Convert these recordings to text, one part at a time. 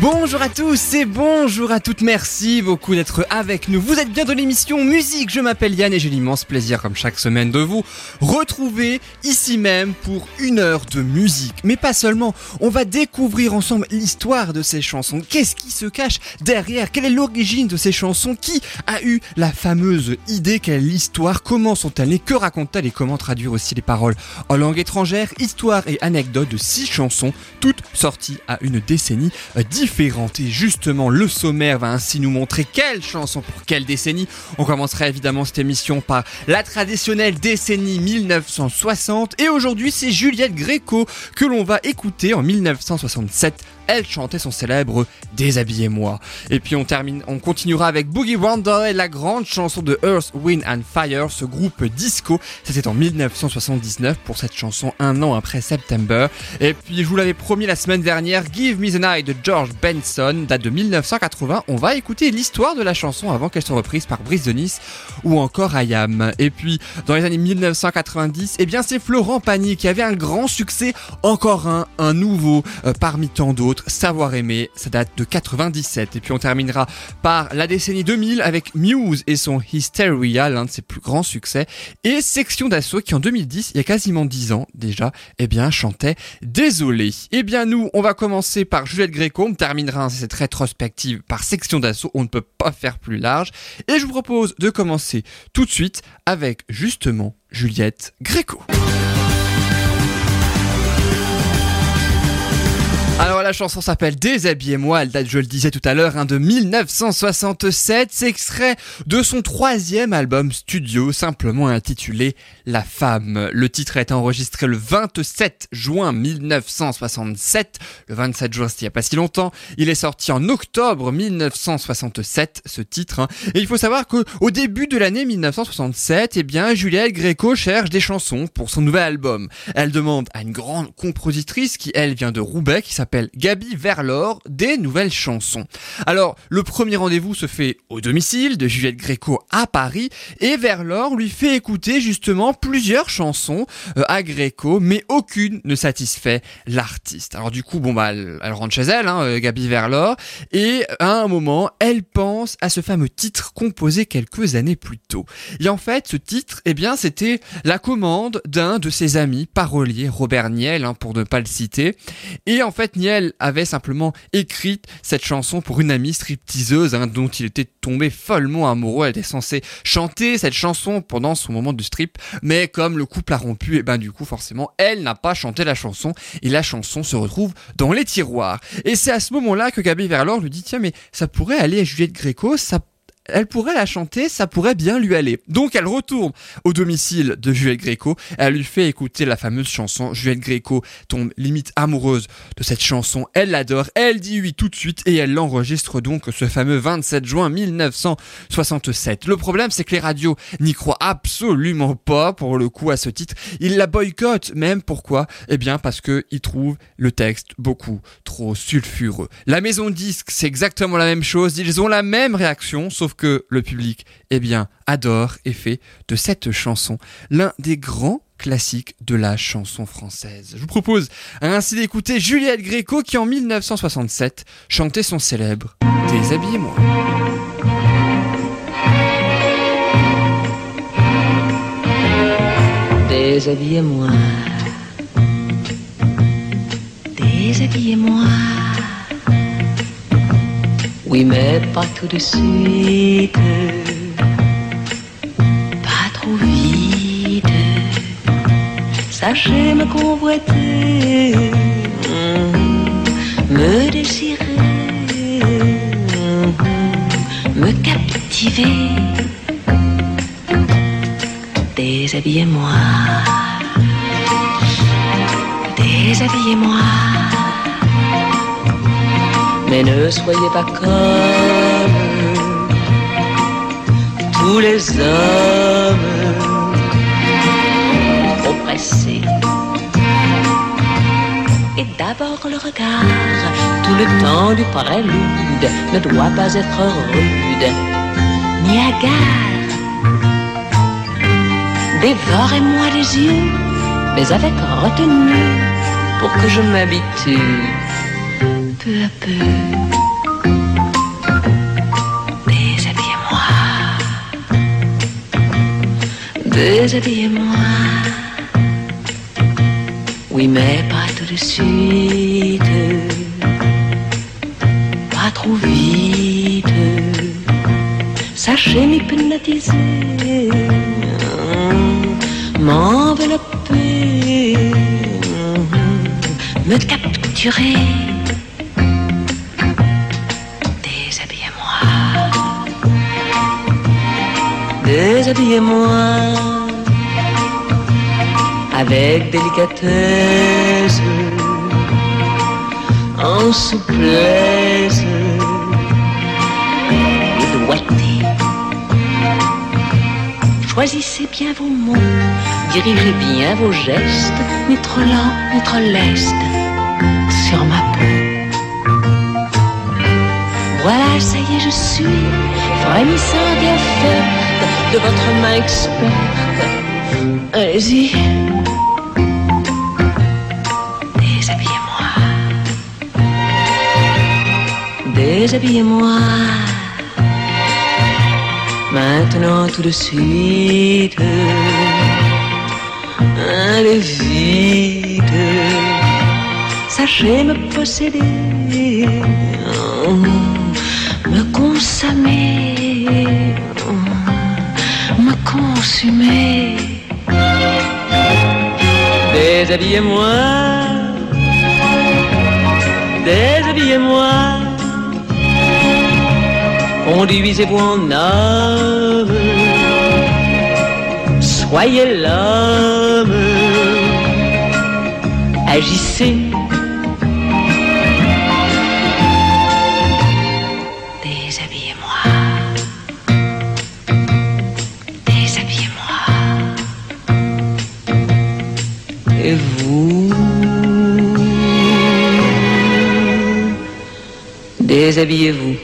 Bonjour à tous et bonjour à toutes, merci beaucoup d'être avec nous. Vous êtes bien dans l'émission Musique, je m'appelle Yann et j'ai l'immense plaisir comme chaque semaine de vous retrouver ici même pour une heure de musique. Mais pas seulement, on va découvrir ensemble l'histoire de ces chansons. Qu'est-ce qui se cache derrière? Quelle est l'origine de ces chansons? Qui a eu la fameuse idée? Quelle est l'histoire? Comment sont-elles nées? Que racontent-elles? Et comment traduire aussi les paroles en langue étrangère? Histoire et anecdotes de six chansons, toutes sorties à une décennie différente et justement, le sommaire va ainsi nous montrer quelle chanson pour quelle décennie. On commencera évidemment cette émission par la traditionnelle décennie 1960 et aujourd'hui c'est Juliette Gréco que l'on va écouter en 1967 elle chantait son célèbre Déshabillez-moi. Et puis on termine, on continuera avec Boogie Wonder et la grande chanson de Earth, Wind and Fire, ce groupe disco. C'était en 1979 pour cette chanson un an après September. Et puis je vous l'avais promis la semaine dernière, Give Me the Night de George Benson date de 1980. On va écouter l'histoire de la chanson avant qu'elle soit reprise par Brice de Nice ou encore Ayam. Et puis dans les années 1990, eh bien c'est Florent Pagny qui avait un grand succès, encore un, un nouveau euh, parmi tant d'autres. Savoir aimer, ça date de 97. Et puis on terminera par la décennie 2000 avec Muse et son Hysteria, l'un de ses plus grands succès. Et Section d'Assaut qui en 2010, il y a quasiment 10 ans déjà, eh bien chantait Désolé. Eh bien nous, on va commencer par Juliette Gréco, on terminera cette rétrospective par Section d'Assaut, on ne peut pas faire plus large. Et je vous propose de commencer tout de suite avec justement Juliette Gréco. Alors la chanson s'appelle Déshabillez-moi, elle date, je le disais tout à l'heure, hein, de 1967. C'est extrait de son troisième album studio, simplement intitulé La Femme. Le titre a été enregistré le 27 juin 1967. Le 27 juin, c'était il n'y a pas si longtemps. Il est sorti en octobre 1967, ce titre. Hein. Et il faut savoir qu'au début de l'année 1967, eh bien, Juliette Gréco cherche des chansons pour son nouvel album. Elle demande à une grande compositrice qui, elle, vient de Roubaix, qui s'appelle Gabi Verlor des nouvelles chansons. Alors, le premier rendez-vous se fait au domicile de Juliette Gréco à Paris et Verlor lui fait écouter justement plusieurs chansons euh, à Gréco, mais aucune ne satisfait l'artiste. Alors du coup, bon bah, elle, rentre chez elle, hein, euh, Gabi Verlor, et à un moment, elle pense à ce fameux titre composé quelques années plus tôt. Et en fait, ce titre, eh bien, c'était la commande d'un de ses amis paroliers, Robert Niel, hein, pour ne pas le citer. Et en fait, Niel avait simplement écrit cette chanson pour une amie stripteaseuse hein, dont il était tombé follement amoureux. Elle était censée chanter cette chanson pendant son moment de strip, mais comme le couple a rompu, et eh ben du coup forcément elle n'a pas chanté la chanson et la chanson se retrouve dans les tiroirs. Et c'est à ce moment-là que Gabi Verlor lui dit tiens mais ça pourrait aller à Juliette Gréco, ça elle pourrait la chanter, ça pourrait bien lui aller. Donc elle retourne au domicile de Juliette Gréco, elle lui fait écouter la fameuse chanson, Juliette Gréco tombe limite amoureuse de cette chanson, elle l'adore, elle dit oui tout de suite et elle l'enregistre donc ce fameux 27 juin 1967. Le problème c'est que les radios n'y croient absolument pas pour le coup à ce titre, ils la boycottent même pourquoi? Eh bien parce que ils trouvent le texte beaucoup trop sulfureux. La maison disque c'est exactement la même chose, ils ont la même réaction sauf que le public, eh bien, adore et fait de cette chanson l'un des grands classiques de la chanson française. Je vous propose ainsi d'écouter Juliette Gréco qui en 1967 chantait son célèbre Déshabillez-moi. Déshabillez-moi. Déshabillez-moi. Oui, mais pas tout de suite. Pas trop vite. Sachez me convoiter, me désirer, me captiver. Déshabillez-moi. Déshabillez-moi mais ne soyez pas comme tous les hommes oppressés et d'abord le regard. Tout le temps du prélude ne doit pas être rude ni hagard. Dévorez-moi les yeux, mais avec retenue, pour que je m'habitue peu à peu. Déshabillez-moi, déshabillez-moi. Oui, mais pas tout de suite, pas trop vite. Sachez m'hypnotiser, m'envelopper, me capturer. Avec délicatesse, en souplesse et doigté. Choisissez bien vos mots, dirigez bien vos gestes, ni trop lent, ni trop leste, sur ma peau. Voilà, ça y est, je suis frémissante et offerte de votre main experte. Allez-y. Déshabillez-moi. Déshabillez-moi. Maintenant tout de suite. Allez vite. Sachez me posséder. Me consommer. Déshabillez-moi, déshabillez-moi, conduisez-vous en homme, soyez l'homme, agissez. Déshabillez-vous.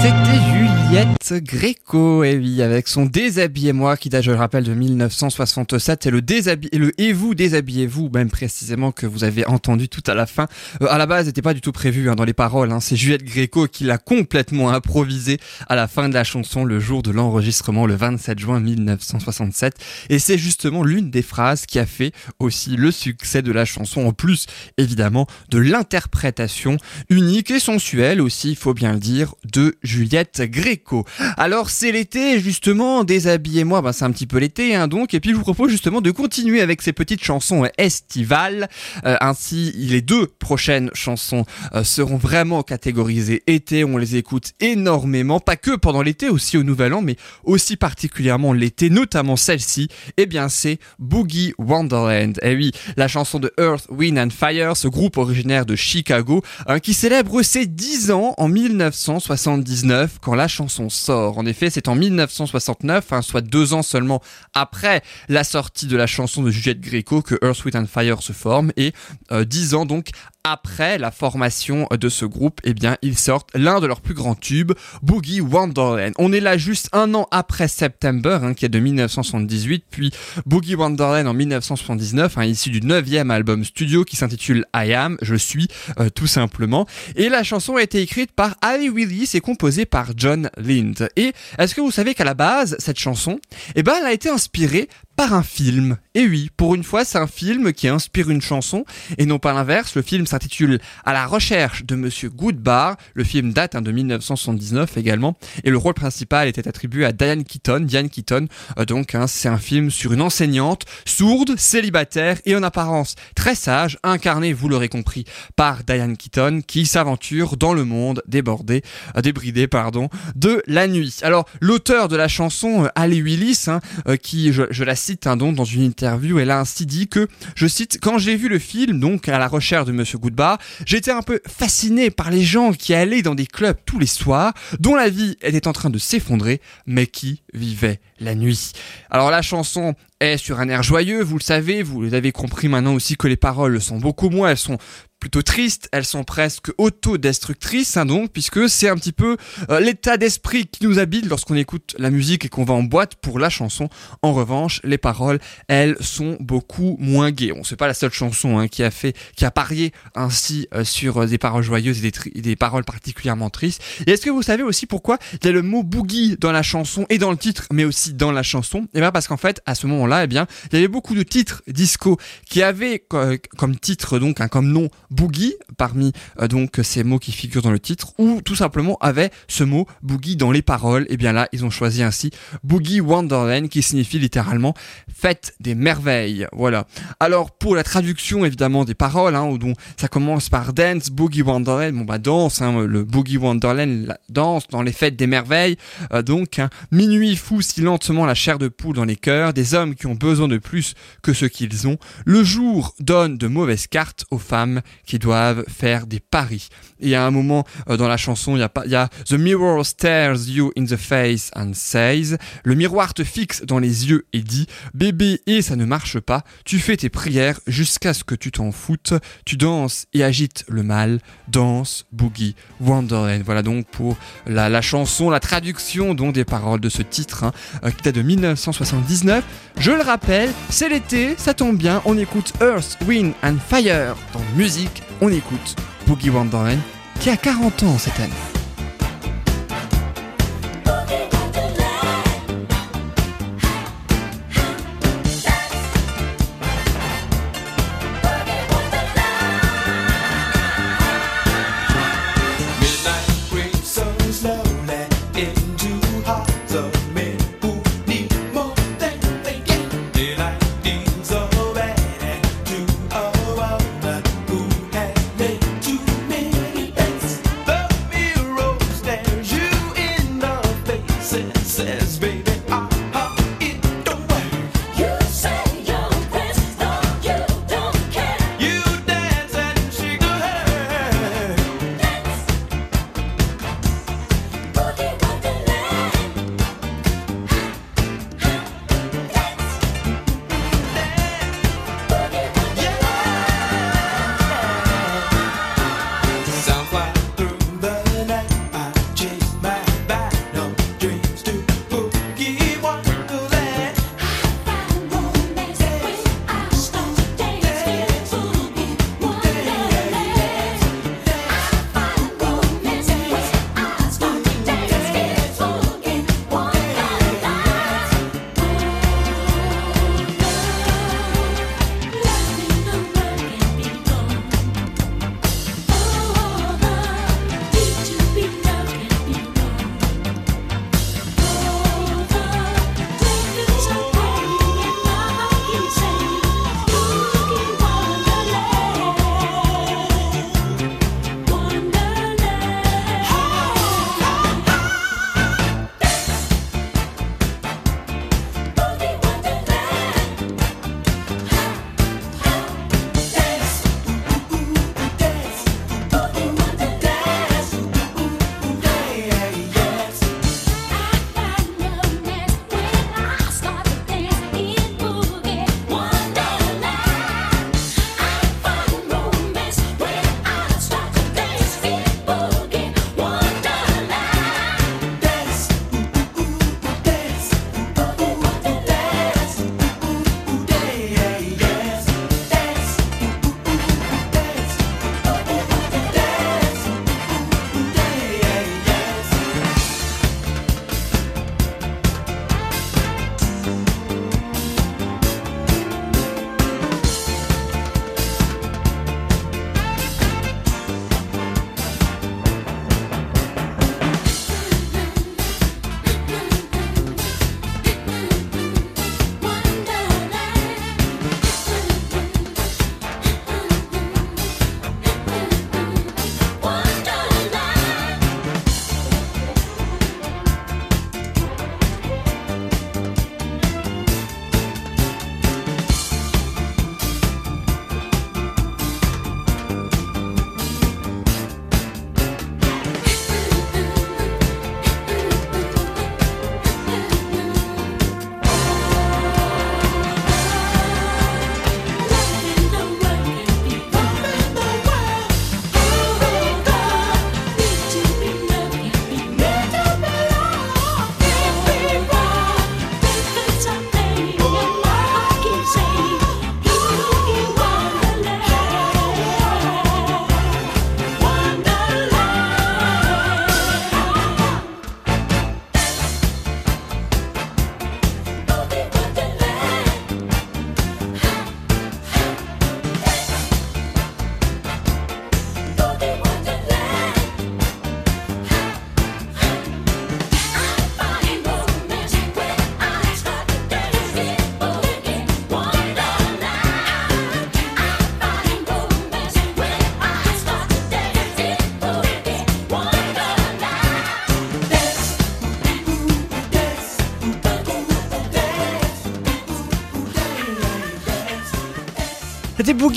C'était Juliette Gréco, et oui, avec son Déshabillez-moi qui date, je le rappelle, de 1967. Et le, déshabi- et le Et vous, déshabillez-vous, même précisément, que vous avez entendu tout à la fin. Euh, à la base, n'était pas du tout prévu hein, dans les paroles. Hein. C'est Juliette Gréco qui l'a complètement improvisé à la fin de la chanson le jour de l'enregistrement, le 27 juin 1967. Et c'est justement l'une des phrases qui a fait aussi le succès de la chanson, en plus, évidemment, de l'interprétation unique et sensuelle aussi, il faut bien le dire, de Juliette Gréco. Alors c'est l'été, justement, déshabillez-moi, ben, c'est un petit peu l'été, hein, donc, et puis je vous propose justement de continuer avec ces petites chansons euh, estivales. Euh, ainsi, les deux prochaines chansons euh, seront vraiment catégorisées été, on les écoute énormément, pas que pendant l'été, aussi au Nouvel An, mais aussi particulièrement l'été, notamment celle-ci, eh bien c'est Boogie Wonderland. Eh oui, la chanson de Earth, Wind and Fire, ce groupe originaire de Chicago, hein, qui célèbre ses 10 ans en 1979 quand la chanson En effet, c'est en 1969, hein, soit deux ans seulement après la sortie de la chanson de Juliette Gréco que Earth, Wind and Fire se forme et euh, 10 ans donc après la formation de ce groupe, eh bien, ils sortent l'un de leurs plus grands tubes, Boogie Wonderland. On est là juste un an après September, hein, qui est de 1978, puis Boogie Wonderland en 1979, hein, issu du neuvième album studio qui s'intitule I Am, je suis, euh, tout simplement. Et la chanson a été écrite par Ali Willis et composée par John Lind. Et est-ce que vous savez qu'à la base, cette chanson, eh ben, elle a été inspirée par un film. Et oui, pour une fois, c'est un film qui inspire une chanson et non pas l'inverse. Le film s'intitule À la recherche de Monsieur Goodbar. Le film date hein, de 1979 également et le rôle principal était attribué à Diane Keaton. Diane Keaton, euh, donc, hein, c'est un film sur une enseignante sourde, célibataire et en apparence très sage, incarnée, vous l'aurez compris, par Diane Keaton, qui s'aventure dans le monde débordé, euh, débridé, pardon, de la nuit. Alors, l'auteur de la chanson, euh, Ali Willis, hein, euh, qui, je, je la hein, donc dans une interview, elle a ainsi dit que, je cite, quand j'ai vu le film, donc à la recherche de Monsieur Goodbar, j'étais un peu fasciné par les gens qui allaient dans des clubs tous les soirs, dont la vie était en train de s'effondrer, mais qui vivaient la nuit. Alors la chanson est sur un air joyeux, vous le savez, vous avez compris maintenant aussi que les paroles sont beaucoup moins, elles sont plutôt tristes, elles sont presque autodestructrices, hein, donc, puisque c'est un petit peu euh, l'état d'esprit qui nous habite lorsqu'on écoute la musique et qu'on va en boîte pour la chanson. En revanche, les paroles, elles, sont beaucoup moins gaies. On sait pas la seule chanson hein, qui a fait, qui a parié ainsi euh, sur euh, des paroles joyeuses et des, des paroles particulièrement tristes. Et est-ce que vous savez aussi pourquoi il y a le mot boogie dans la chanson et dans le titre, mais aussi dans la chanson? Et eh bien parce qu'en fait, à ce moment-là, eh bien, il y avait beaucoup de titres disco qui avaient comme titre donc, un comme nom boogie parmi euh, donc ces mots qui figurent dans le titre ou tout simplement avait ce mot boogie dans les paroles. Et eh bien là, ils ont choisi ainsi Boogie Wonderland qui signifie littéralement fête des merveilles. Voilà. Alors pour la traduction évidemment des paroles, hein, dont ça commence par dance, Boogie Wonderland, bon bah danse, hein, le Boogie Wonderland la danse dans les fêtes des merveilles. Euh, donc hein, minuit fou si lentement la chair de poule dans les cœurs, des hommes qui ont besoin de plus que ce qu'ils ont. Le jour donne de mauvaises cartes aux femmes qui doivent faire des paris. Et à un moment euh, dans la chanson, il y a, The mirror stares you in the face and says, le miroir te fixe dans les yeux et dit, bébé et ça ne marche pas, tu fais tes prières jusqu'à ce que tu t'en foutes, tu danses et agites le mal, danse, boogie, wonderland. Voilà donc pour la, chanson, la traduction des paroles de ce titre hein, euh, qui date de 1979. Je le rappelle, c'est l'été, ça tombe bien, on écoute Earth, Wind and Fire dans musique, on écoute Boogie Wonderland qui a 40 ans cette année.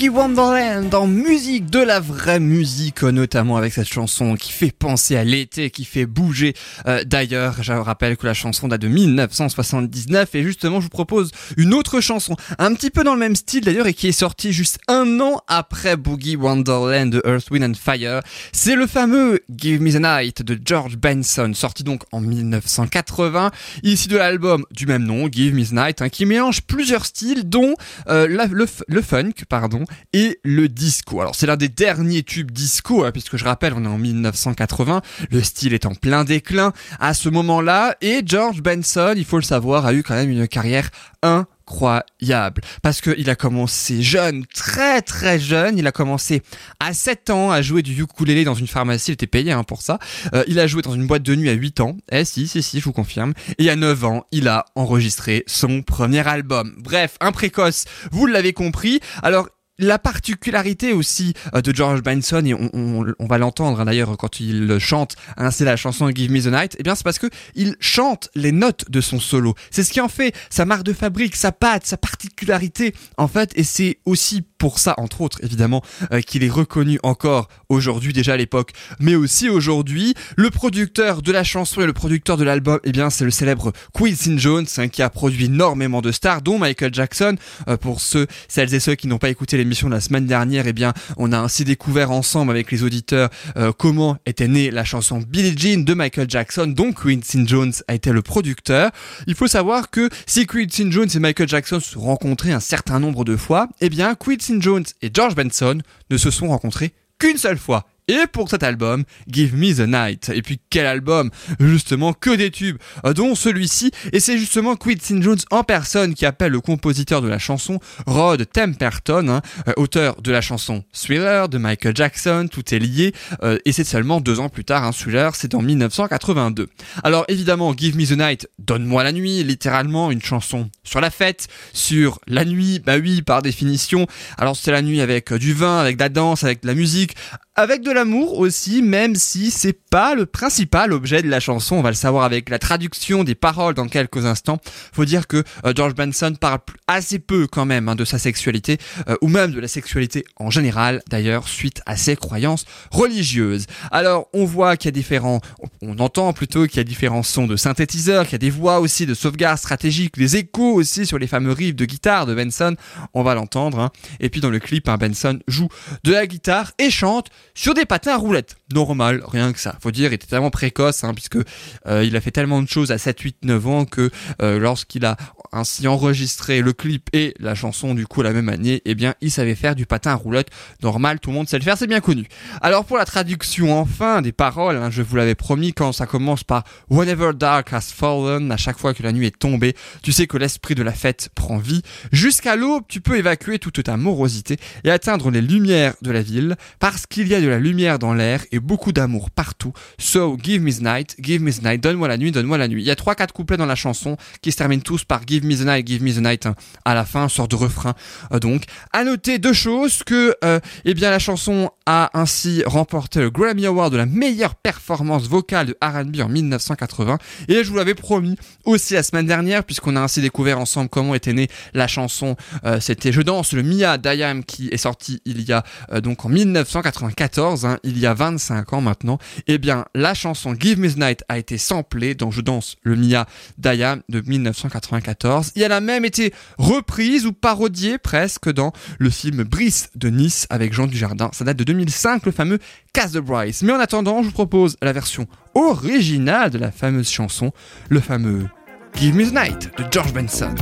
Boogie Wonderland musique, de la vraie musique, notamment avec cette chanson qui fait penser à l'été, qui fait bouger. Euh, d'ailleurs, je rappelle que la chanson date de 1979 et justement, je vous propose une autre chanson, un petit peu dans le même style d'ailleurs et qui est sortie juste un an après Boogie Wonderland de Earth, Wind and Fire. C'est le fameux Give Me the Night de George Benson, sorti donc en 1980, ici de l'album du même nom, Give Me the Night, hein, qui mélange plusieurs styles, dont euh, le, funk, pardon, et le disco. Alors c'est l'un des derniers tubes disco, hein, puisque je rappelle, on est en 1980, le style est en plein déclin à ce moment-là, et George Benson, il faut le savoir, a eu quand même une carrière incroyable parce qu'il a commencé jeune, très très jeune. Il a commencé à 7 ans à jouer du ukulélé dans une pharmacie. Il était payé hein, pour ça. Euh, il a joué dans une boîte de nuit à 8 ans. Eh si, si, si, je vous confirme. Et à 9 ans, il a enregistré son premier album. Bref, un précoce, vous l'avez compris. Alors, la particularité aussi euh, de George Benson, et on, va l'entendre hein, d'ailleurs quand il chante, hein, c'est la chanson Give Me the Night, et eh bien c'est parce que il chante les notes de son solo. C'est ce qui en fait sa marque de fabrique, sa patte, sa particularité en fait, et c'est aussi pour ça, entre autres, évidemment, euh, qu'il est reconnu encore aujourd'hui, déjà à l'époque, mais aussi aujourd'hui. Le producteur de la chanson et le producteur de l'album, eh bien, c'est le célèbre Quincy Jones, hein, qui a produit énormément de stars, dont Michael Jackson. Euh, pour ceux, celles et ceux qui n'ont pas écouté l'émission la semaine dernière, eh bien, on a ainsi découvert ensemble avec les auditeurs euh, comment était née la chanson Billie Jean de Michael Jackson, dont Quincy Jones a été le producteur. Il faut savoir que si Quincy Jones et Michael Jackson se rencontraient un certain nombre de fois, eh bien, Quincy Jones et George Benson ne se sont rencontrés qu'une seule fois et pour cet album, Give Me the Night. Et puis quel album? Justement, que des tubes, euh, dont celui-ci. Et c'est justement Quincy Jones en personne qui appelle le compositeur de la chanson, Rod Temperton, hein, euh, auteur de la chanson Thriller de Michael Jackson. Tout est lié. Euh, et c'est seulement deux ans plus tard, un Thriller, c'est en 1982. Alors évidemment, Give Me the Night, Donne-moi la nuit, littéralement une chanson sur la fête, sur la nuit, bah oui, par définition. Alors c'est la nuit avec du vin, avec de la danse, avec de la musique, avec de l'amour aussi, même si c'est pas le principal objet de la chanson. On va le savoir avec la traduction des paroles dans quelques instants. Faut dire que euh, George Benson parle assez peu quand même hein, de sa sexualité, euh, ou même de la sexualité en général, d'ailleurs, suite à ses croyances religieuses. Alors, on voit qu'il y a différents, on entend plutôt qu'il y a différents sons de synthétiseurs, qu'il y a des voix aussi de sauvegarde stratégique, des échos aussi sur les fameux riffs de guitare de Benson. On va l'entendre. Hein. Et puis dans le clip, hein, Benson joue de la guitare et chante sur des patins à roulettes. Normal, rien que ça. Faut dire, il était tellement précoce, hein, puisque euh, il a fait tellement de choses à 7, 8, 9 ans que euh, lorsqu'il a ainsi enregistré le clip et la chanson du coup la même année, eh bien il savait faire du patin à roulettes. Normal, tout le monde sait le faire, c'est bien connu. Alors pour la traduction enfin des paroles, hein, je vous l'avais promis, quand ça commence par Whenever dark has fallen, à chaque fois que la nuit est tombée, tu sais que l'esprit de la fête prend vie. Jusqu'à l'aube, tu peux évacuer toute ta morosité et atteindre les lumières de la ville, parce qu'il y a de la lumière dans l'air et beaucoup d'amour partout. So give me night, give me night, donne-moi la nuit, donne-moi la nuit. Il y a trois quatre couplets dans la chanson qui se terminent tous par give me the night, give me the night hein, à la fin, sorte de refrain. Euh, donc, à noter deux choses que, euh, eh bien, la chanson a ainsi remporté le Grammy Award de la meilleure performance vocale de R&B en 1980 et je vous l'avais promis aussi la semaine dernière puisqu'on a ainsi découvert ensemble comment était née la chanson. Euh, c'était Je danse le Mia Dayam qui est sorti il y a donc en 1994, hein, il y a 25 ans maintenant. Eh bien, la chanson Give Me the Night a été samplée dans Je danse le Mia Dayam de 1994 et elle a même été reprise ou parodiée presque dans le film Brice de Nice avec Jean Dujardin. Ça date de 2005, le fameux Cast de Bryce. Mais en attendant, je vous propose la version originale de la fameuse chanson, le fameux Give Me the Night de George Benson.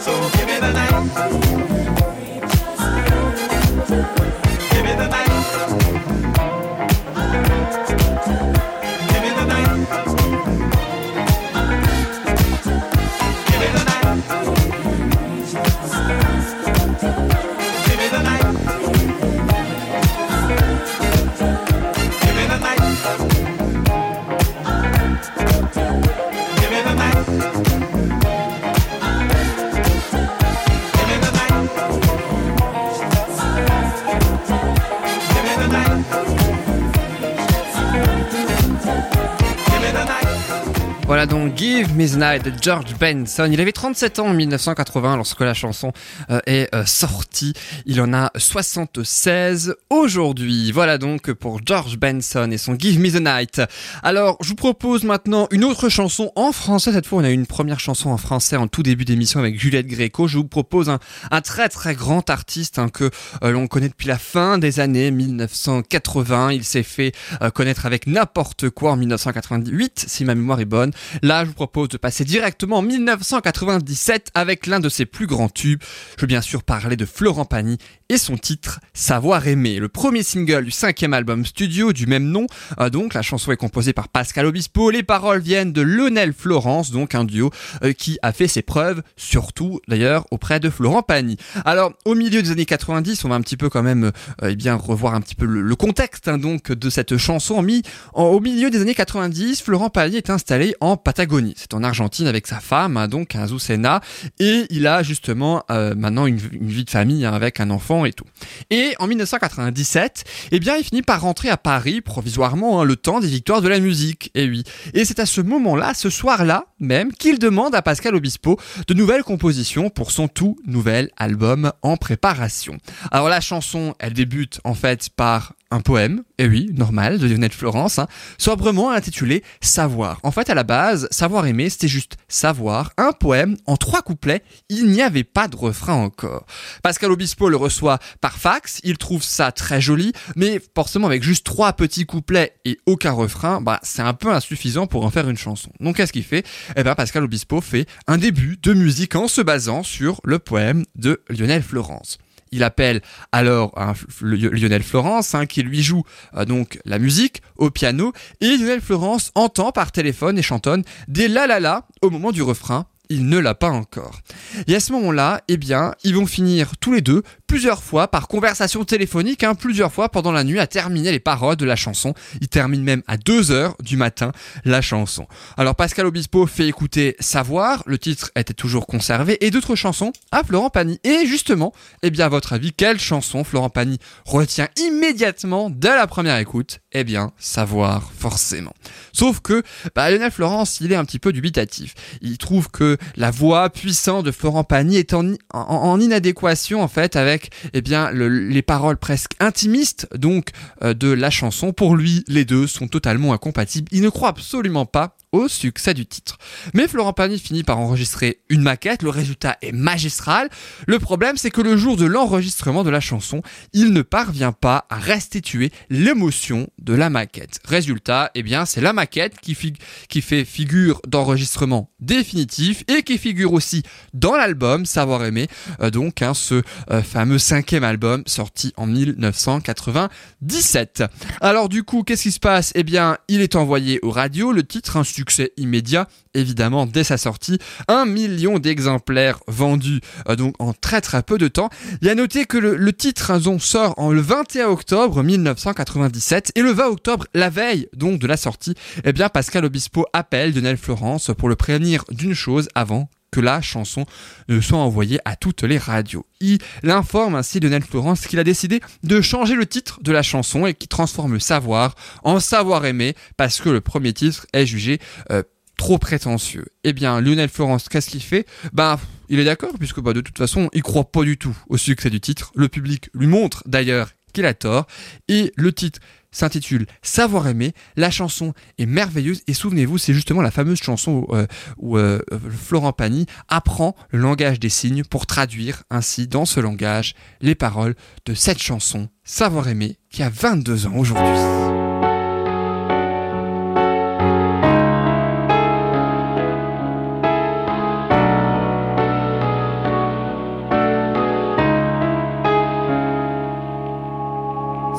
So give me the night. De George Benson. Il avait 37 ans en 1980 lorsque la chanson euh, est euh, sortie. Il en a 76 aujourd'hui. Voilà donc pour George Benson et son Give Me the Night. Alors, je vous propose maintenant une autre chanson en français. Cette fois, on a eu une première chanson en français en tout début d'émission avec Juliette Gréco. Je vous propose un, très très grand artiste hein, que euh, l'on connaît depuis la fin des années 1980. Il s'est fait connaître avec n'importe quoi en 1998, si ma mémoire est bonne. Là, je vous propose de passer directement en 1997 avec l'un de ses plus grands tubes. Je veux bien sûr parler de Florent Pagny et son titre Savoir aimer, le premier single du cinquième album studio du même nom. Euh, donc, la chanson est composée par Pascal Obispo. Les paroles viennent de Lionel Florence, donc un duo euh, qui a fait ses preuves, surtout d'ailleurs auprès de Florent Pagny. Alors, au milieu des années 90, on va un petit peu quand même, euh, eh bien, revoir un petit peu le, contexte hein, donc de cette chanson. Au milieu des années 90, Florent Pagny est installé en Patagonie. C'est en Argentine avec sa femme, hein, donc Azucena, et il a justement euh, maintenant une, une vie de famille hein, avec un enfant et tout. Et en 1997, eh il finit par rentrer à Paris provisoirement hein, le temps des victoires de la musique. Et oui. Et c'est à ce moment-là, ce soir-là même, qu'il demande à Pascal Obispo de nouvelles compositions pour son tout nouvel album en préparation. Alors la chanson, elle débute en fait par un poème, et oui, normal, de Lionel Florence, hein, sobrement intitulé Savoir. En fait, à la base, Savoir aimer, c'était juste savoir, un poème en trois couplets, il n'y avait pas de refrain encore. Pascal Obispo le reçoit par fax, il trouve ça très joli, mais forcément avec juste trois petits couplets et aucun refrain, bah c'est un peu insuffisant pour en faire une chanson. Donc qu'est-ce qu'il fait? Eh ben Pascal Obispo fait un début de musique en se basant sur le poème de Lionel Florence. Il appelle alors Lionel Florence hein, qui lui joue euh, donc la musique au piano et Lionel Florence entend par téléphone et chantonne des la la la au moment du refrain. Il ne l'a pas encore. Et à ce moment-là, eh bien, ils vont finir tous les deux plusieurs fois par conversation téléphonique, hein, plusieurs fois pendant la nuit à terminer les paroles de la chanson. Ils terminent même à 2 heures du matin la chanson. Alors Pascal Obispo fait écouter Savoir, le titre était toujours conservé, et d'autres chansons à Florent Pagny. Et justement, eh bien, à votre avis, quelle chanson Florent Pagny retient immédiatement dès la première écoute? Eh bien, Savoir, forcément. Sauf que bah, Lionel Florence, il est un petit peu dubitatif. Il trouve que la voix puissante de Florent Pagny est en, en inadéquation en fait avec eh bien le- les paroles presque intimistes donc euh, de la chanson. Pour lui, les deux sont totalement incompatibles. Il ne croit absolument pas au succès du titre. Mais Florent Pagny finit par enregistrer une maquette, le résultat est magistral. Le problème, c'est que le jour de l'enregistrement de la chanson, il ne parvient pas à restituer l'émotion de la maquette. Résultat, eh bien, c'est la maquette qui, fait figure d'enregistrement définitif et qui figure aussi dans l'album Savoir aimer, euh, donc hein, ce euh, fameux cinquième album sorti en 1997. Alors du coup, qu'est-ce qui se passe? Eh bien, il est envoyé aux radios, le titre, un succès immédiat, évidemment, dès sa sortie, un million d'exemplaires vendus, euh, donc en très très peu de temps. Il y a noté que le, titre hein, sort en le 21 octobre 1997 et le 20 octobre, la veille donc de la sortie, eh bien Pascal Obispo appelle Lionel Florence pour le prévenir d'une chose avant la chanson ne soit envoyée à toutes les radios. Il informe ainsi Lionel Florence qu'il a décidé de changer le titre de la chanson et qu'il transforme savoir en savoir aimer parce que le premier titre est jugé euh, trop prétentieux. Eh bien, Lionel Florence, qu'est-ce qu'il fait? Ben, il est d'accord puisque bah, de toute façon, il croit pas du tout au succès du titre. Le public lui montre d'ailleurs qu'il a tort et le titre s'intitule Savoir aimer. La chanson est merveilleuse et souvenez-vous, c'est justement la fameuse chanson où, euh, où, euh, Florent Pagny apprend le langage des signes pour traduire ainsi dans ce langage les paroles de cette chanson Savoir aimer qui a 22 ans aujourd'hui.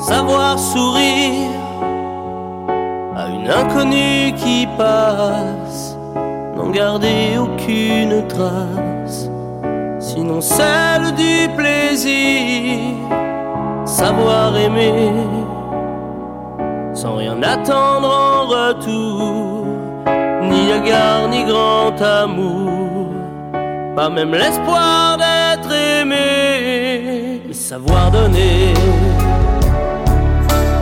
savoir sourire inconnue qui passe, n'en garder aucune trace, sinon celle du plaisir, savoir aimer, sans rien attendre en retour, ni égard ni grand amour, pas même l'espoir d'être aimé, mais savoir donner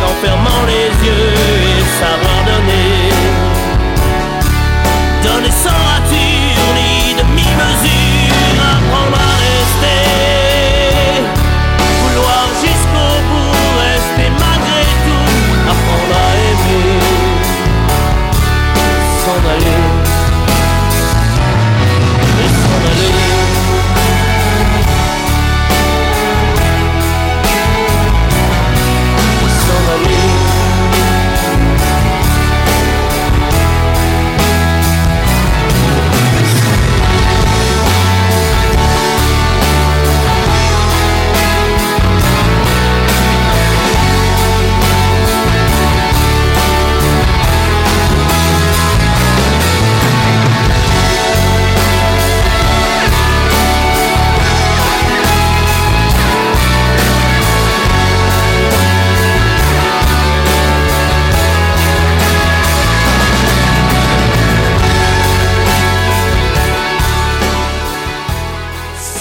qu'en fermant les yeux et savoir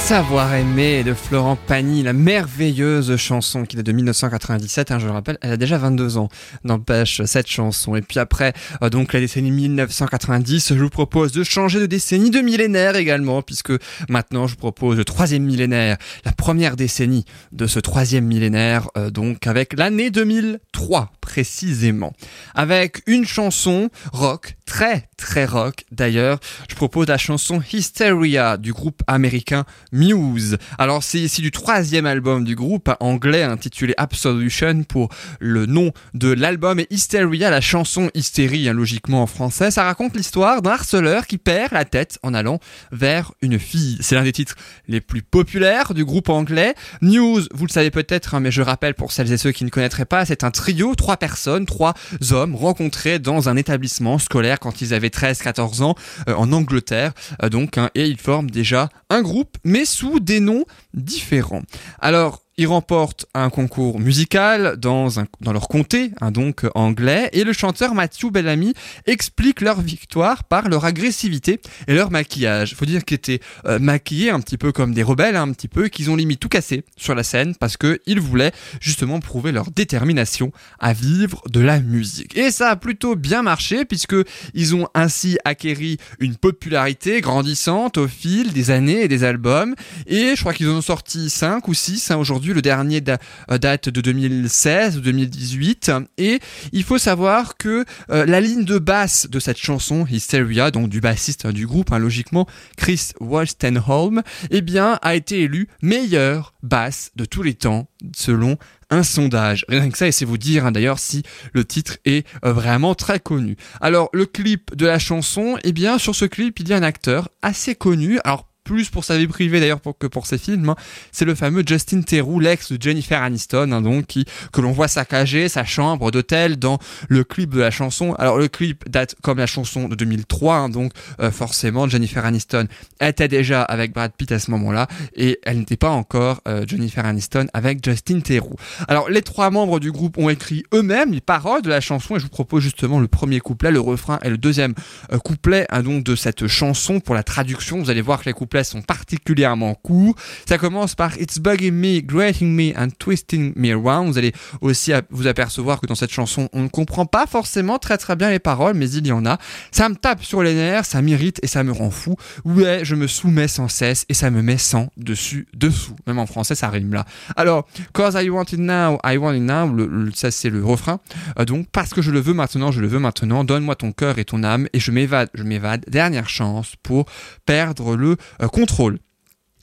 Savoir aimer de Florent Pagny, la merveilleuse chanson qui date de 1997, hein, je le rappelle, elle a déjà 22 ans, n'empêche cette chanson. Et puis après, euh, donc la décennie 1990, je vous propose de changer de décennie, de millénaire également, puisque maintenant je vous propose le troisième millénaire, la première décennie de ce troisième millénaire, euh, donc avec l'année 2003 précisément, avec une chanson rock, très très rock d'ailleurs, je propose la chanson Hysteria du groupe américain Muse. Alors c'est ici du troisième album du groupe anglais intitulé Absolution pour le nom de l'album et Hysteria, la chanson hystérie hein, logiquement en français, ça raconte l'histoire d'un harceleur qui perd la tête en allant vers une fille. C'est l'un des titres les plus populaires du groupe anglais. Muse, vous le savez peut-être, hein, mais je rappelle pour celles et ceux qui ne connaîtraient pas, c'est un trio, trois personnes, trois hommes rencontrés dans un établissement scolaire quand ils avaient 13-14 ans euh, en Angleterre. Euh, donc, hein, et ils forment déjà un groupe, mais sous des noms différents. Alors, ils remportent un concours musical dans, un, dans leur comté, hein, donc euh, anglais, et le chanteur Matthew Bellamy explique leur victoire par leur agressivité et leur maquillage. Faut dire qu'ils étaient euh, maquillés un petit peu comme des rebelles, hein, un petit peu, qu'ils ont limite tout cassé sur la scène parce que ils voulaient justement prouver leur détermination à vivre de la musique. Et ça a plutôt bien marché puisque ils ont ainsi acquéri une popularité grandissante au fil des années et des albums. Et je crois qu'ils en ont sorti 5 ou 6 hein, aujourd'hui le dernier euh, date de 2016 ou 2018. Et il faut savoir que euh, la ligne de basse de cette chanson, Hysteria, donc du bassiste hein, du groupe, hein, logiquement, Chris Wolstenholm, eh bien, a été élu meilleure basse de tous les temps, selon un sondage. Rien que ça, et c'est vous dire hein, d'ailleurs si le titre est euh, vraiment très connu. Alors, le clip de la chanson, eh bien, sur ce clip, il y a un acteur assez connu. Alors, plus pour sa vie privée d'ailleurs que pour ses films, hein. c'est le fameux Justin Theroux, l'ex de Jennifer Aniston, hein, donc qui que l'on voit saccager sa chambre d'hôtel dans le clip de la chanson. Alors le clip date comme la chanson de 2003, hein, donc euh, forcément Jennifer Aniston était déjà avec Brad Pitt à ce moment-là et elle n'était pas encore euh, Jennifer Aniston avec Justin Theroux. Alors les trois membres du groupe ont écrit eux-mêmes les paroles de la chanson et je vous propose justement le premier couplet, le refrain et le deuxième euh, couplet donc de cette chanson pour la traduction. Vous allez voir que les couplets sont particulièrement courts. Ça commence par It's bugging me, grating me and twisting me around. Vous allez aussi vous apercevoir que dans cette chanson, on ne comprend pas forcément très très bien les paroles, mais il y en a. Ça me tape sur les nerfs, ça m'irrite et ça me rend fou. Ouais, je me soumets sans cesse et ça me met sans dessus dessous. Même en français, ça rime là. Alors, Cause I want it now, I want it now, ça c'est le refrain. Euh, donc, parce que je le veux maintenant, je le veux maintenant, donne-moi ton cœur et ton âme et je m'évade, je m'évade. Dernière chance pour perdre le euh, contrôle.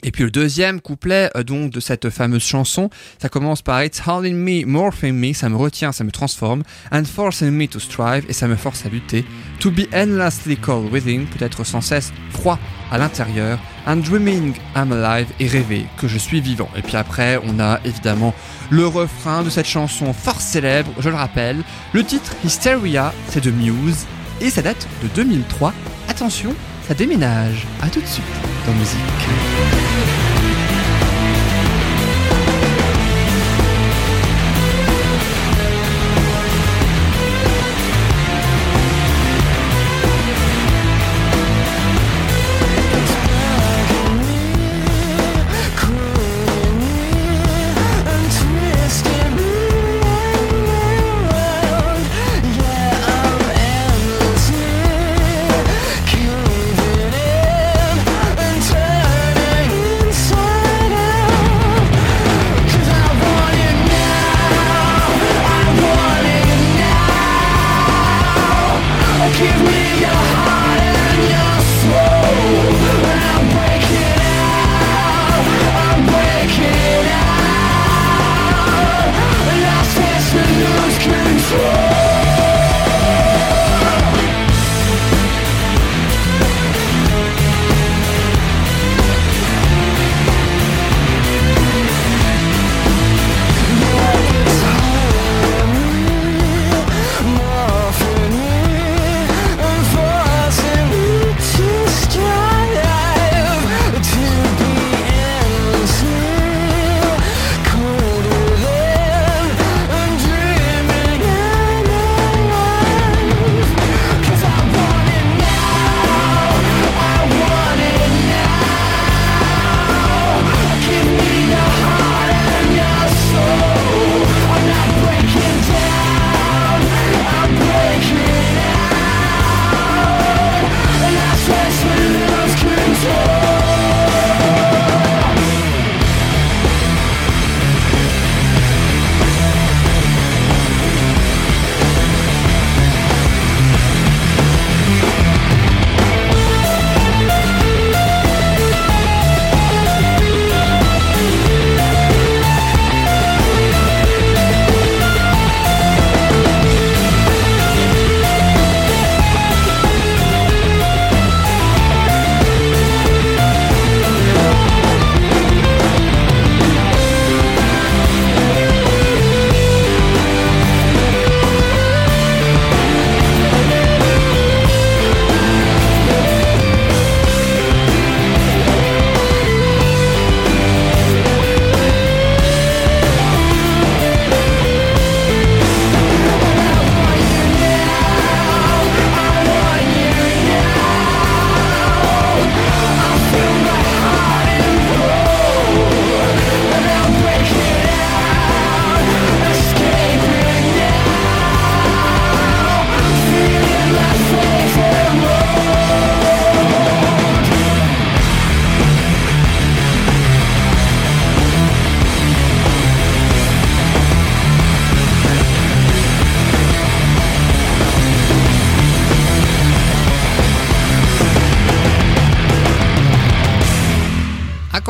Et puis le deuxième couplet euh, donc de cette fameuse chanson, ça commence par It's holding me, morphing me, ça me retient, ça me transforme, and forcing me to strive, et ça me force à lutter, to be endlessly cold within, peut-être sans cesse froid à l'intérieur, and dreaming I'm alive, et rêver que je suis vivant. Et puis après, on a évidemment le refrain de cette chanson fort célèbre, je le rappelle, le titre Hysteria, c'est de Muse, et ça date de 2003. Attention, ça déménage. À tout de suite dans musique.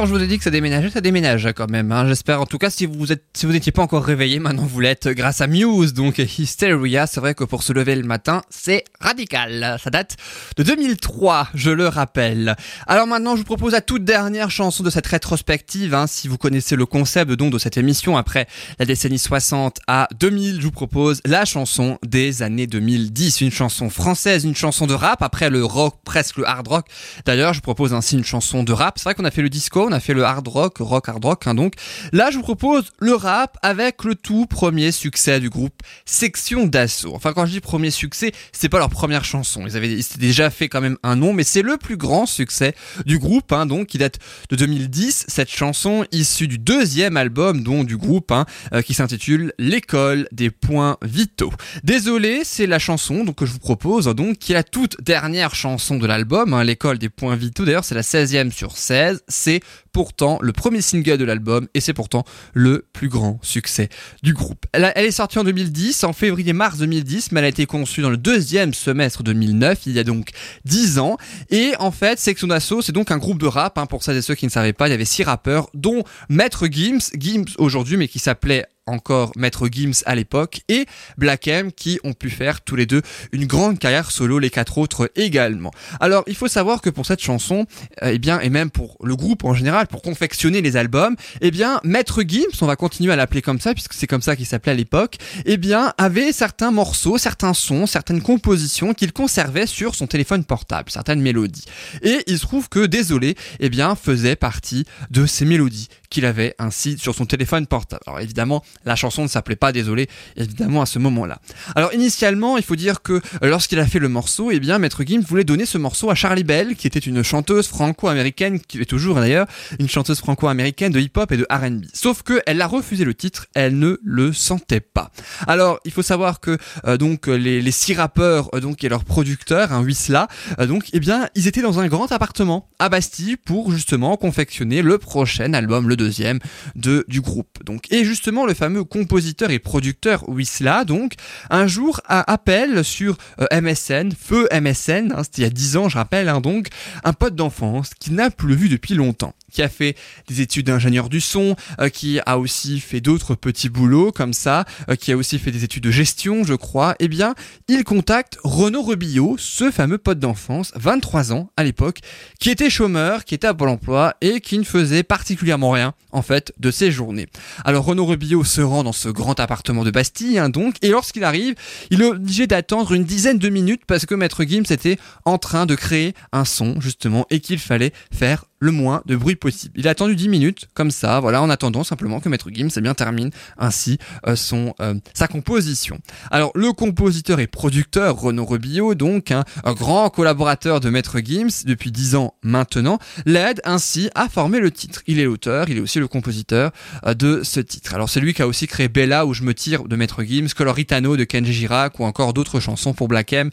Je vous ai dit que ça déménageait, ça déménage quand même. hein. J'espère, en tout cas, si vous n'étiez pas encore réveillé, maintenant vous l'êtes grâce à Muse. Donc Hysteria, c'est vrai que pour se lever le matin, c'est radical. Ça date de 2003, je le rappelle. Alors maintenant, je vous propose la toute dernière chanson de cette rétrospective. hein. Si vous connaissez le concept donc de cette émission après la décennie 60 à 2000, je vous propose la chanson des années 2010, une chanson française, une chanson de rap après le rock, presque le hard rock. D'ailleurs, je vous propose ainsi une chanson de rap. C'est vrai qu'on a fait le disco, a fait le hard rock, rock hard rock. hein, donc là, je vous propose le rap avec le tout premier succès du groupe Section d'Assaut. Enfin, quand je dis premier succès, c'est pas leur première chanson. Ils avaient déjà fait quand même un nom, mais c'est le plus grand succès du groupe, hein, donc qui date de 2010. Cette chanson issue du deuxième album du groupe, hein, euh, qui s'intitule L'école des points vitaux. Désolé, c'est la chanson que je vous propose, donc qui est la toute dernière chanson de l'album, hein, L'école des points vitaux. D'ailleurs, c'est la 16e sur 16. C'est pourtant le premier single de l'album et c'est pourtant le plus grand succès du groupe. Elle, est sortie en 2010, en février-mars 2010, mais elle a été conçue dans le deuxième semestre 2009, il y a donc 10 ans. Et en fait, Section d'Assaut, c'est donc un groupe de rap, hein, pour celles et ceux qui ne savaient pas, il y avait six rappeurs, dont Maître Gims, Gims aujourd'hui, mais qui s'appelait encore Maître Gims à l'époque, et Black M, qui ont pu faire tous les deux une grande carrière solo, les quatre autres également. Alors, il faut savoir que pour cette chanson, euh, eh bien, et même pour le groupe en général, pour confectionner les albums, eh bien, Maître Gims, on va continuer à l'appeler comme ça, puisque c'est comme ça qu'il s'appelait à l'époque, eh bien, avait certains morceaux, certains sons, certaines compositions qu'il conservait sur son téléphone portable, certaines mélodies. Et il se trouve que Désolé, eh bien, faisait partie de ces mélodies qu'il avait ainsi sur son téléphone portable. Alors évidemment, la chanson ne s'appelait pas Désolé, évidemment à ce moment-là. Alors initialement, il faut dire que euh, lorsqu'il a fait le morceau, eh bien Maître Gims voulait donner ce morceau à Charlie Bell, qui était une chanteuse franco-américaine, qui est toujours d'ailleurs une chanteuse franco-américaine de hip-hop et de R&B. Sauf que elle a refusé le titre, elle ne le sentait pas. Alors il faut savoir que euh, donc les, six rappeurs euh, donc et leurs producteurs, un Wisla, euh, donc eh bien ils étaient dans un grand appartement à Bastille pour justement confectionner le prochain album, le deuxième de du groupe. Donc et justement le fameux compositeur et producteur Wisla donc un jour a appel sur euh, MSN, feu MSN, hein, c'était il y a 10 ans je rappelle hein, donc un pote d'enfance qui n'a plus vu depuis longtemps qui a fait des études d'ingénieur du son, euh, qui a aussi fait d'autres petits boulots comme ça, euh, qui a aussi fait des études de gestion, je crois, eh bien, il contacte Renaud Rebillot, ce fameux pote d'enfance, 23 ans à l'époque, qui était chômeur, qui était à Pôle emploi et qui ne faisait particulièrement rien, en fait, de ses journées. Alors Renaud Rebillot se rend dans ce grand appartement de Bastille, hein, donc, et lorsqu'il arrive, il est obligé d'attendre une dizaine de minutes parce que Maître Gims était en train de créer un son, justement, et qu'il fallait faire le moins de bruit possible. Il a attendu 10 minutes, comme ça, voilà, en attendant simplement que Maître Gims eh bien, termine ainsi euh, euh, sa composition. Alors, le compositeur et producteur Renaud Rebillot, donc hein, un grand collaborateur de Maître Gims depuis 10 ans maintenant, l'aide ainsi à former le titre. Il est l'auteur, il est aussi le compositeur euh, de ce titre. Alors, c'est lui qui a aussi créé Bella où je me tire de Maître Gims, Coloritano de Kenji ou encore d'autres chansons pour Black M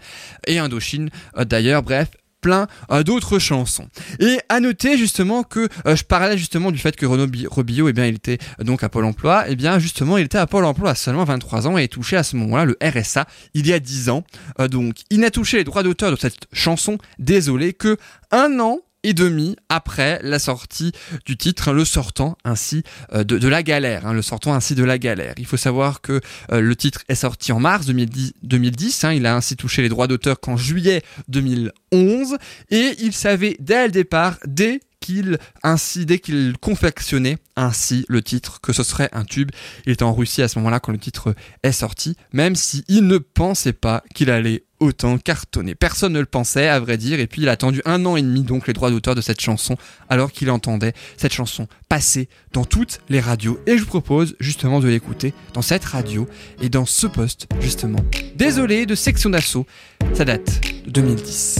et Indochine euh, d'ailleurs, bref, plein euh, d'autres chansons. Et à noter justement que je parlais justement du fait que Renaud Bi- Robillot, eh bien, il était donc à Pôle Emploi. Et bien, justement, il était à Pôle Emploi à seulement 23 ans et touché à ce moment-là le RSA il y a 10 ans. Donc, il n'a touché les droits d'auteur de cette chanson, désolé, que un an et demi après la sortie du titre, hein, le sortant ainsi euh, de, la galère, hein, le sortant ainsi de la galère. Il faut savoir que euh, le titre est sorti en mars 2010, 2010 hein, il a ainsi touché les droits d'auteur qu'en juillet 2011 et il savait dès le départ, dès qu'il ainsi dès qu'il confectionnait ainsi le titre que ce serait un tube. Il était en Russie à ce moment-là quand le titre est sorti, même si il ne pensait pas qu'il allait autant cartonner. Personne ne le pensait, à vrai dire, et puis il a attendu un an et demi donc les droits d'auteur de cette chanson, alors qu'il entendait cette chanson passer dans toutes les radios. Et je vous propose justement de l'écouter dans cette radio et dans ce poste justement. Désolé de section d'assaut, ça date de 2010.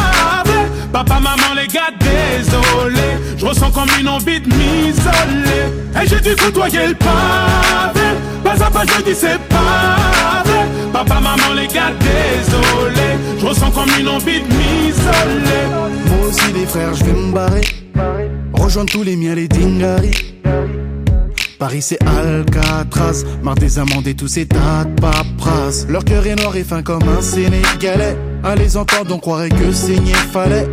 Papa, maman, les gars, désolé. Je ressens comme une envie de m'isoler. Et j'ai dû côtoyer le pavé. Pas à pas, je dis c'est pas vrai. Papa, maman, les gars, désolé. Je ressens comme une envie de m'isoler. Moi aussi des frères, je vais me barrer. Rejoindre tous les miens, les dingaris. Paris c'est Alcatraz, marre des amendes et tous ces tas de paperasses. Leur cœur est noir et fin comme un Sénégalais. À les entendre, on croirait que saigner fallait.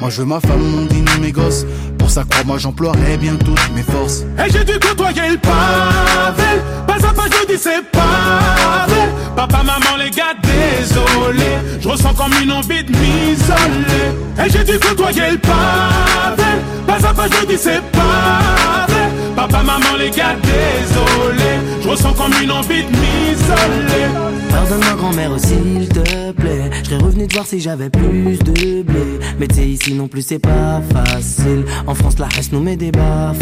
Moi je veux ma femme, mon dîner, mes gosses. Pour ça, crois-moi, j'emploierai bien toutes mes forces. Et j'ai dû côtoyer le pavé. Pas à pas, je dis c'est pas vrai. Papa, maman, les gars, désolé. Je ressens comme une envie de m'isoler. Et j'ai dû côtoyer le pavé. Pas à pas, je dis c'est pas vrai. Papa, maman, les gars, désolé. Je ressens comme une envie de m'isoler. Pardonne-moi grand-mère s'il te plaît Je serais revenu te voir si j'avais plus de blé Ici non plus c'est pas facile. En France la reste nous met des bas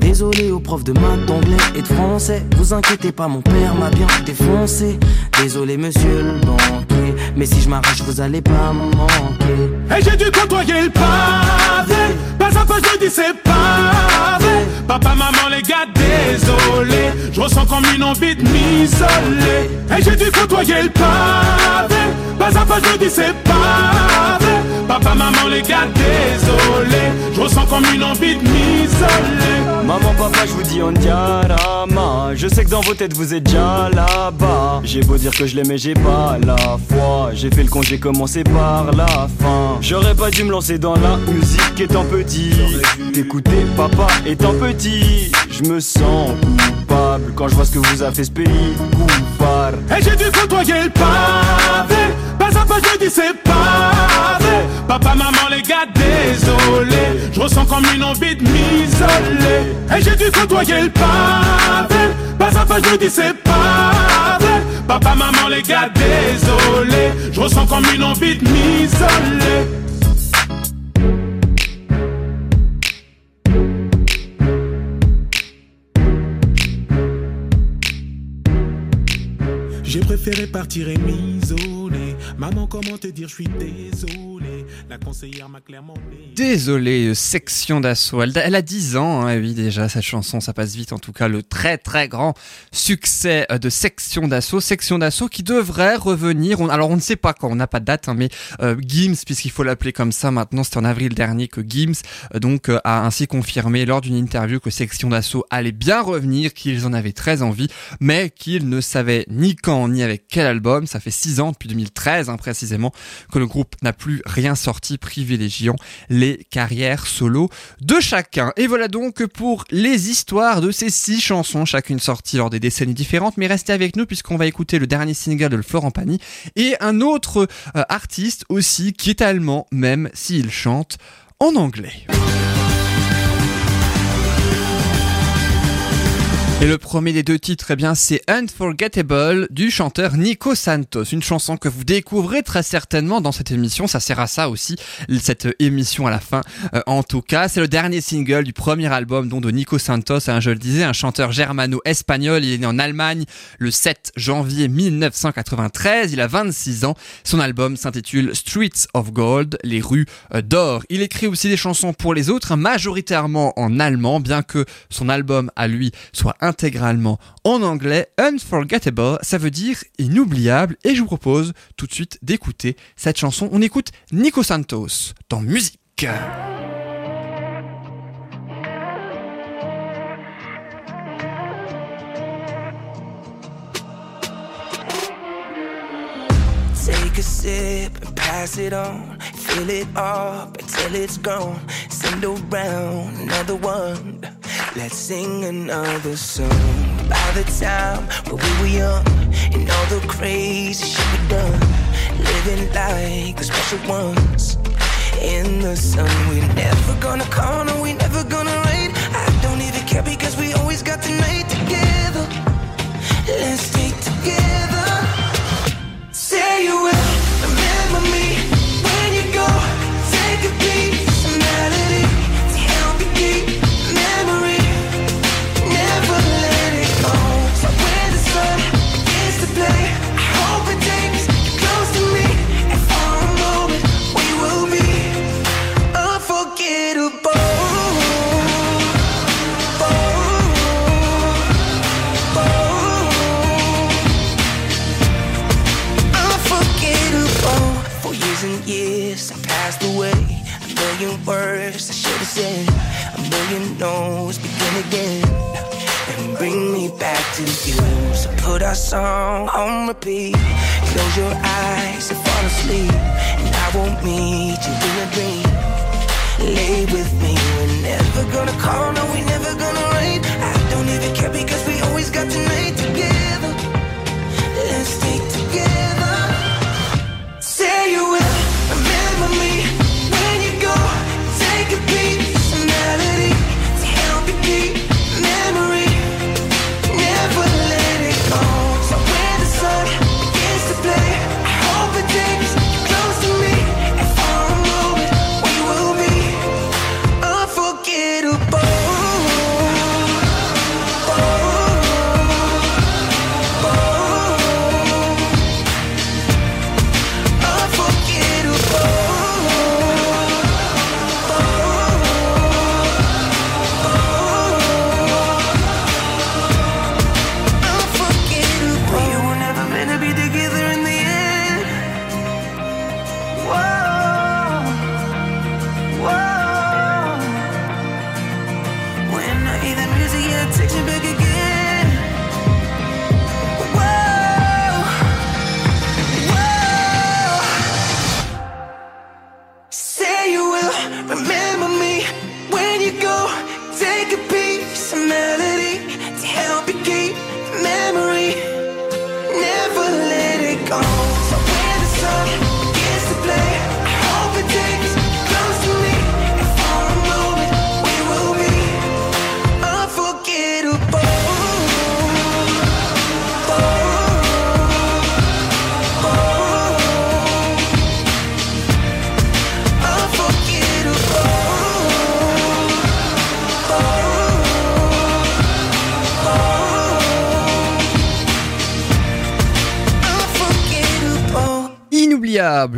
Désolé aux profs de maths, d'anglais et de français. Vous inquiétez pas mon père m'a bien défoncé. Désolé monsieur le banquier Mais si je m'arrache vous allez pas me manquer. Et j'ai dû côtoyer le pavé. Pas à pas je dis c'est pavé Papa, maman, les gars, désolé. Je ressens comme une envie de m'isoler. Et j'ai dû côtoyer le pavé. Pas à pas je dis c'est pavé Papa, maman, les gars, désolé. Je ressens comme une envie de m'isoler. Maman, papa, je vous dis on diarama. Je sais que dans vos têtes vous êtes déjà là-bas. J'ai beau dire que je l'aimais, j'ai pas la foi. J'ai fait le con, j'ai commencé par la fin. J'aurais pas dû me lancer dans la musique étant petit. T'écouter papa étant petit. Je me sens coupable quand je vois ce que vous a fait ce pays coupable Et j'ai dû côtoyer le pavé Pas à pas je dis c'est pavé Papa, maman, les gars, désolé Je ressens comme une envie de m'isoler. Et j'ai dû côtoyer le pavé. Pas à pas je dis c'est pavé Papa, maman, les gars, désolé Je ressens comme une envie de m'isoler. J'ai préféré partir et m'isoler. Maman, comment te dire, je suis désolé. La conseillère m'a clairement. Désolé, euh, section d'assaut. Elle, a 10 ans, hein, oui déjà, cette chanson, ça passe vite en tout cas. Le très très grand succès euh, de section d'assaut. Section d'assaut qui devrait revenir, alors on ne sait pas quand, on n'a pas de date, hein, mais euh, Gims, puisqu'il faut l'appeler comme ça maintenant, c'était en avril dernier que Gims euh, donc a ainsi confirmé lors d'une interview que section d'assaut allait bien revenir, qu'ils en avaient très envie, mais qu'ils ne savaient ni quand ni avec quel album. Ça fait 6 ans, depuis 2013 hein, précisément, que le groupe n'a plus rien sorti, privilégiant les carrières solo de chacun. Et voilà donc pour les histoires de ces six chansons, chacune sortie lors des décennies différentes. Mais restez avec nous puisqu'on va écouter le dernier single de Florent Pagny et un autre euh, artiste aussi qui est allemand, même s'il chante en anglais. Et le premier des deux titres, eh bien, c'est Unforgettable du chanteur Nico Santos. Une chanson que vous découvrez très certainement dans cette émission. Ça sert à ça aussi, cette émission à la fin. Euh, en tout cas, c'est le dernier single du premier album dont de Nico Santos. Hein, je le disais, un chanteur germano-espagnol. Il est né en Allemagne le 7 janvier 1993. Il a 26 ans. Son album s'intitule Streets of Gold, les rues euh, d'or. Il écrit aussi des chansons pour les autres, majoritairement en allemand, bien que son album à lui soit intégralement en anglais. Unforgettable, ça veut dire inoubliable. Et je vous propose tout de suite d'écouter cette chanson. On écoute Nico Santos dans musique. Take a sip and pass it on. Fill it up until it's gone. Send around another one. Let's sing another song. By the time we were young and all the crazy shit we done, living like the special ones. In the sun, we're never gonna call, no, we never gonna rain. I don't even care because we always got the night together.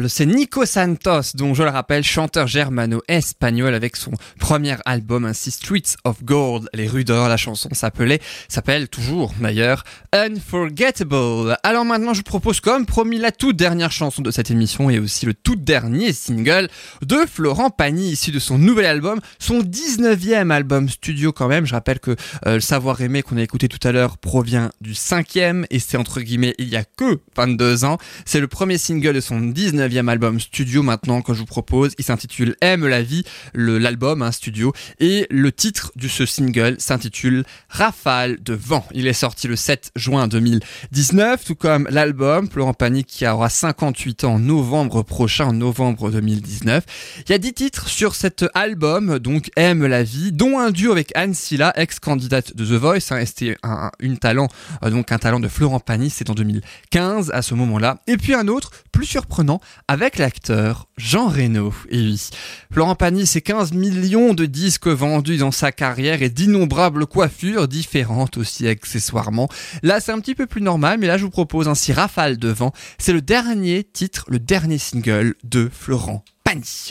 C'est Nico Santos, dont je le rappelle, chanteur germano-espagnol avec son premier album ainsi Streets of Gold, les rues d'or, la chanson s'appelait, s'appelle toujours d'ailleurs Unforgettable. Alors maintenant je vous propose comme promis la toute dernière chanson de cette émission et aussi le tout dernier single de Florent Pagny issu de son nouvel album, son 19e album studio quand même. Je rappelle que euh, le savoir aimer qu'on a écouté tout à l'heure provient du cinquième et c'est entre guillemets il y a que 22 ans. C'est le premier single de son 19e album studio maintenant que je vous propose. Il s'intitule Aime la vie, l'album hein, studio. Et le titre de ce single s'intitule Rafale de vent. Il est sorti le 7 juin 2019, tout comme l'album Florent Pagny qui aura 58 ans en novembre prochain, novembre 2019. Il y a 10 titres sur cet album, donc Aime la vie, dont un duo avec Anne Silla, ex-candidate de The Voice. Hein, c'était un, talent, euh, un talent de Florent Pagny, c'est en 2015 à ce moment-là. Et puis un autre, plus surprenant, avec l'acteur Jean Reno. Et oui, Florent Pagny, c'est 15 millions de disques vendus dans sa carrière et d'innombrables coiffures différentes aussi accessoirement. Là, c'est un petit peu plus normal, mais là, je vous propose ainsi Rafale de vent. C'est le dernier titre, le dernier single de Florent Pagny.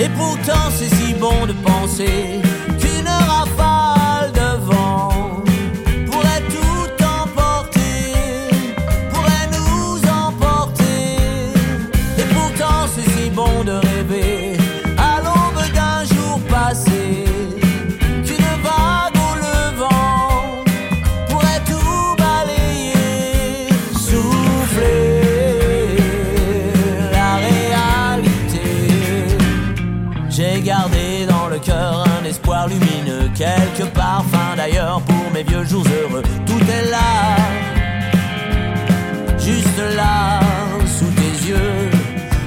Et pourtant c'est si bon de penser pour mes vieux jours heureux. Tout est là, juste là, sous tes yeux.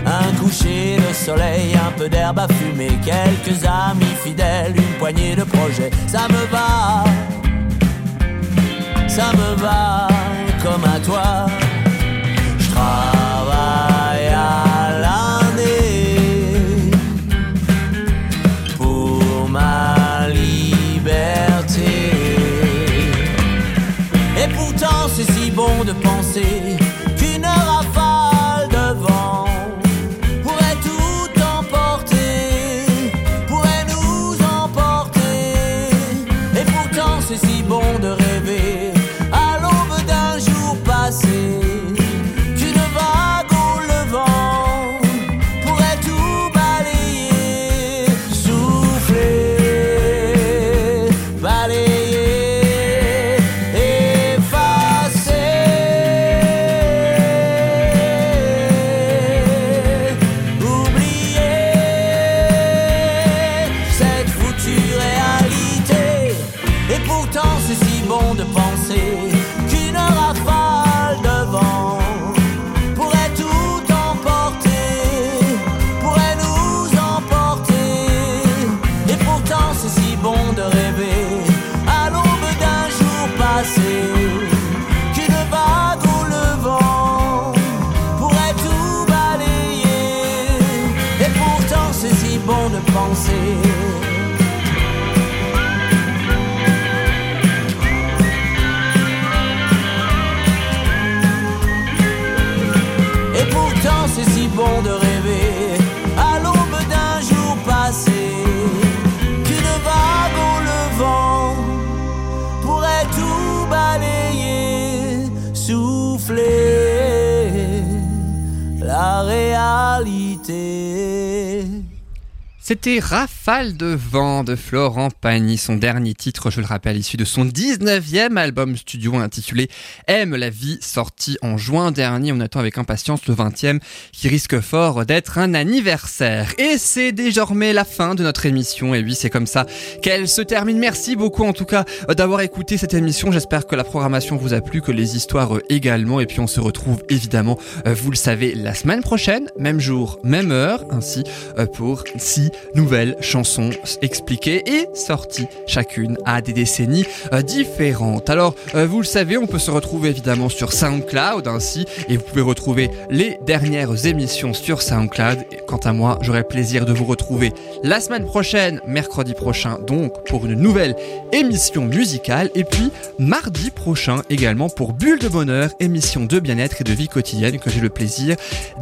Un coucher de soleil, un peu d'herbe à fumer, quelques amis fidèles, une poignée de projets. Ça me va, ça me va comme à toi. C'était Rafale de vent de Florent Pagny, son dernier titre, je le rappelle, issu de son 19e album studio intitulé Aime la vie, sorti en juin dernier. On attend avec impatience le 20e qui risque fort d'être un anniversaire. Et c'est désormais la fin de notre émission. Et oui, c'est comme ça qu'elle se termine. Merci beaucoup en tout cas d'avoir écouté cette émission. J'espère que la programmation vous a plu, que les histoires également. Et puis on se retrouve évidemment, euh, vous le savez, la semaine prochaine, même jour, même heure, ainsi euh, pour si nouvelles chansons expliquées et sorties chacune à des décennies euh, différentes. Alors, euh, vous le savez, on peut se retrouver évidemment sur SoundCloud ainsi, et vous pouvez retrouver les dernières émissions sur SoundCloud. Quant à moi, j'aurai plaisir de vous retrouver la semaine prochaine, mercredi prochain donc, pour une nouvelle émission musicale, et puis mardi prochain également pour Bulle de Bonheur, émission de bien-être et de vie quotidienne que j'ai le plaisir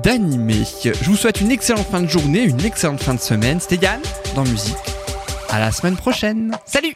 d'animer. Je vous souhaite une excellente fin de journée, une excellente fin de semaine. Yann dans Musique. À la semaine prochaine. Salut